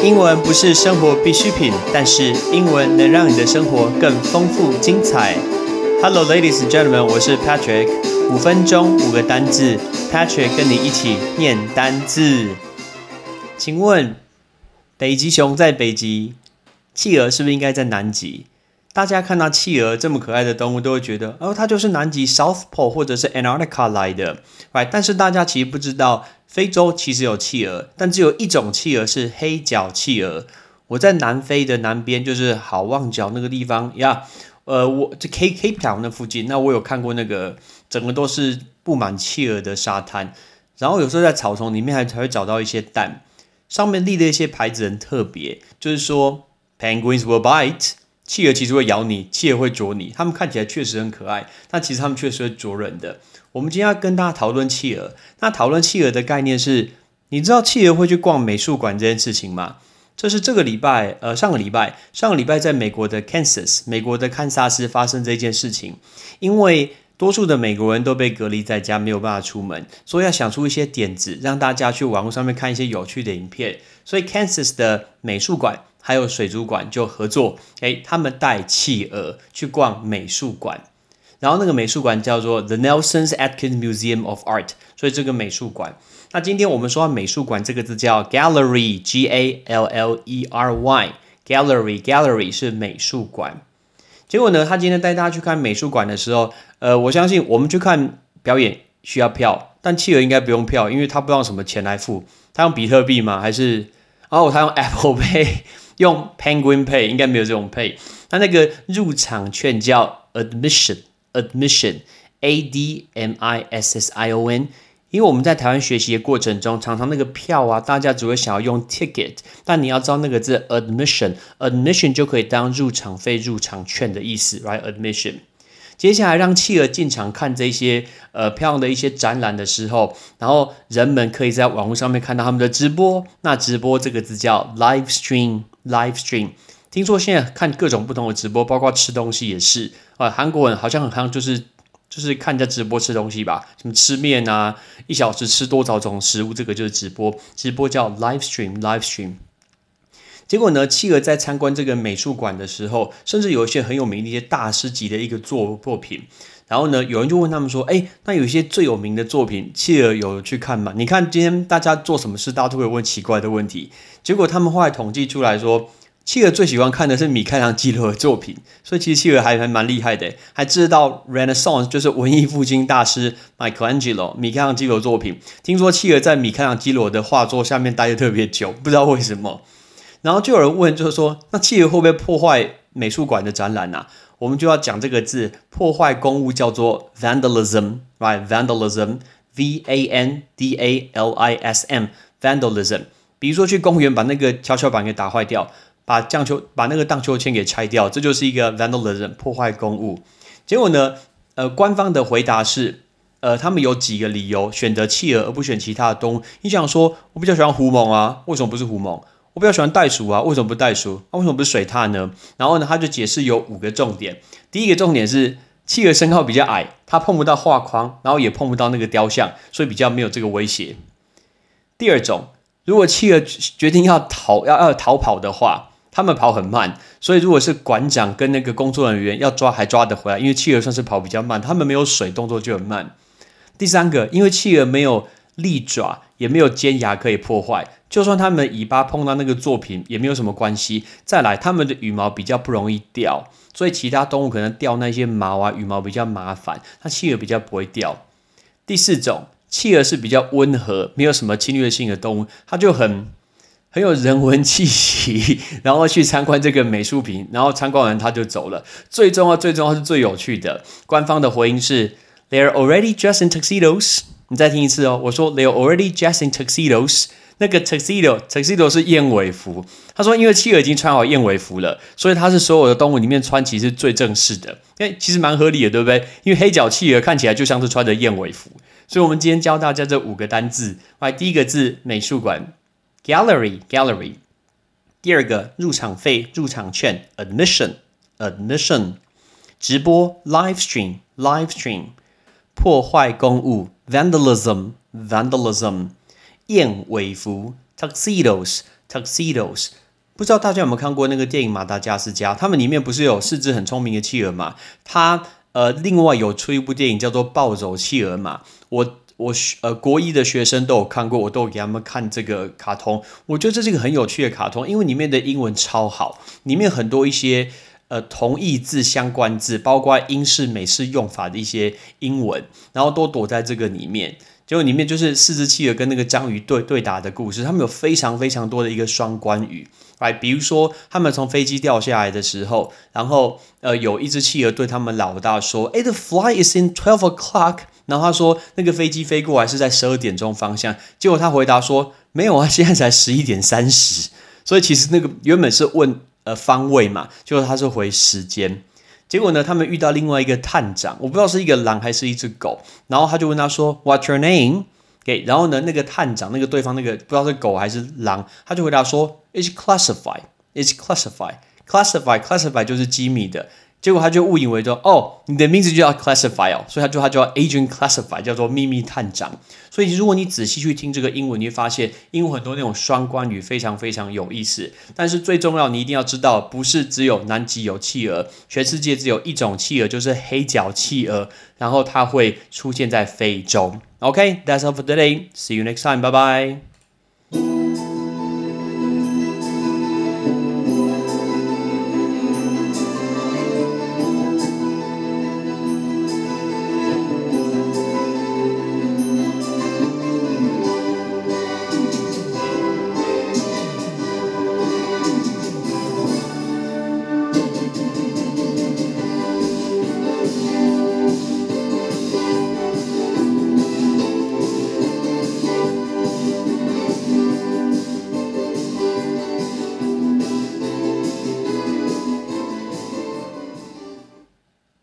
英文不是生活必需品，但是英文能让你的生活更丰富精彩。Hello, ladies and gentlemen，我是 Patrick。五分钟五个单字，Patrick 跟你一起念单字。请问，北极熊在北极，企鹅是不是应该在南极？大家看到企鹅这么可爱的动物，都会觉得哦，它就是南极 South Pole 或者是 Antarctica 来的，right？但是大家其实不知道，非洲其实有企鹅，但只有一种企鹅是黑脚企鹅。我在南非的南边，就是好望角那个地方呀，呃，我这 Cape Cape Town 那附近，那我有看过那个整个都是布满企鹅的沙滩，然后有时候在草丛里面还才会找到一些蛋，上面立的一些牌子很特别，就是说 Penguins will bite。企鹅其实会咬你，企鹅会啄你，它们看起来确实很可爱，但其实它们确实会啄人的。我们今天要跟大家讨论企鹅。那讨论企鹅的概念是，你知道企鹅会去逛美术馆这件事情吗？这是这个礼拜，呃，上个礼拜，上个礼拜在美国的 Kansas，美国的堪萨斯发生这件事情。因为多数的美国人都被隔离在家，没有办法出门，所以要想出一些点子，让大家去网络上面看一些有趣的影片。所以 Kansas 的美术馆。还有水族馆就合作，诶，他们带企鹅去逛美术馆，然后那个美术馆叫做 The Nelson's Atkins Museum of Art，所以这个美术馆。那今天我们说美术馆这个字叫 gallery，G A L L E R Y，gallery，gallery 是美术馆。结果呢，他今天带大家去看美术馆的时候，呃，我相信我们去看表演需要票，但企鹅应该不用票，因为他不知道什么钱来付，他用比特币吗？还是哦，他用 Apple Pay？用 Penguin Pay 应该没有这种 Pay，那那个入场券叫 Admission，Admission，A D M I S S I O N。因为我们在台湾学习的过程中，常常那个票啊，大家只会想要用 Ticket，但你要知道那个字 Admission，Admission 就可以当入场费、入场券的意思，Right？Admission。接下来让企鹅进场看这些呃漂亮的一些展览的时候，然后人们可以在网络上面看到他们的直播。那直播这个字叫 live stream Live stream。听说现在看各种不同的直播，包括吃东西也是啊。韩国人好像很像就是就是看人家直播吃东西吧，什么吃面啊，一小时吃多少种食物，这个就是直播。直播叫 live stream，live stream。结果呢？企鹅在参观这个美术馆的时候，甚至有一些很有名的一些大师级的一个作作品。然后呢，有人就问他们说：“哎，那有一些最有名的作品，企鹅有去看吗？”你看今天大家做什么事，大家都会问奇怪的问题。结果他们后来统计出来说，企鹅最喜欢看的是米开朗基罗的作品。所以其实企鹅还还蛮厉害的，还知道 Renaissance 就是文艺复兴大师 Michelangelo 米开朗基罗作品。听说企鹅在米开朗基罗的画作下面待的特别久，不知道为什么。然后就有人问，就是说，那企鹅会不会破坏美术馆的展览呢？我们就要讲这个字，破坏公物叫做 vandalism，right？vandalism，v a n d a l i s m，vandalism。比如说去公园把那个跷跷板给打坏掉，把荡秋把那个荡秋千给拆掉，这就是一个 vandalism，破坏公物。结果呢，呃，官方的回答是，呃，他们有几个理由选择企鹅而不选其他的动物。你想说，我比较喜欢狐獴啊，为什么不是狐獴？我比较喜欢袋鼠啊，为什么不袋鼠？那为什么不是水獭呢？然后呢，他就解释有五个重点。第一个重点是企鹅身高比较矮，它碰不到画框，然后也碰不到那个雕像，所以比较没有这个威胁。第二种，如果企鹅决定要逃要要逃跑的话，他们跑很慢，所以如果是馆长跟那个工作人员要抓还抓得回来，因为企鹅算是跑比较慢，他们没有水，动作就很慢。第三个，因为企鹅没有利爪，也没有尖牙可以破坏。就算它们尾巴碰到那个作品也没有什么关系。再来，它们的羽毛比较不容易掉，所以其他动物可能掉那些毛啊，羽毛比较麻烦。它企鹅比较不会掉。第四种，企鹅是比较温和，没有什么侵略性的动物，它就很很有人文气息。然后去参观这个美术品，然后参观完它就走了。最重要、最重要是最有趣的，官方的回应是：They are already dressed in tuxedos。你再听一次哦，我说 They are already dressed in tuxedos。那个 tuxedo，tuxedo 是燕尾服。他说，因为企鹅已经穿好燕尾服了，所以它是所有的动物里面穿其实最正式的。哎，其实蛮合理的，对不对？因为黑脚企鹅看起来就像是穿着燕尾服。所以，我们今天教大家这五个单字。来，第一个字美术馆，gallery，gallery。第二个入场费，入场券，admission，admission。直播，live stream，live stream。破坏公物，vandalism，vandalism。燕尾服 tuxedos tuxedos。不知道大家有没有看过那个电影《马达加斯加》？他们里面不是有四只很聪明的企鹅嘛？它呃，另外有出一部电影叫做《暴走企鹅》嘛？我我呃国一的学生都有看过，我都给他们看这个卡通。我觉得这是一个很有趣的卡通，因为里面的英文超好，里面很多一些呃同义字相关字，包括英式、美式用法的一些英文，然后都躲在这个里面。结果里面就是四只企鹅跟那个章鱼对对打的故事，他们有非常非常多的一个双关语，哎，比如说他们从飞机掉下来的时候，然后呃有一只企鹅对他们老大说：“哎，the flight is in twelve o'clock。”然后他说那个飞机飞过来是在十二点钟方向，结果他回答说：“没有啊，现在才十一点三十。”所以其实那个原本是问呃方位嘛，结果他是回时间。结果呢，他们遇到另外一个探长，我不知道是一个狼还是一只狗，然后他就问他说：“What's your name？” 给，然后呢，那个探长，那个对方那个不知道是狗还是狼，他就回答说：“It's classified. It's classified. Classified. Classified 就是机密的。”结果他就误以为说，哦，你的名字就叫 classify 哦，所以他就他叫 agent classify，叫做秘密探长。所以如果你仔细去听这个英文，你会发现英文很多那种双关语非常非常有意思。但是最重要，你一定要知道，不是只有南极有企鹅，全世界只有一种企鹅，就是黑脚企鹅，然后它会出现在非洲。OK，that's all for today. See you next time. Bye bye.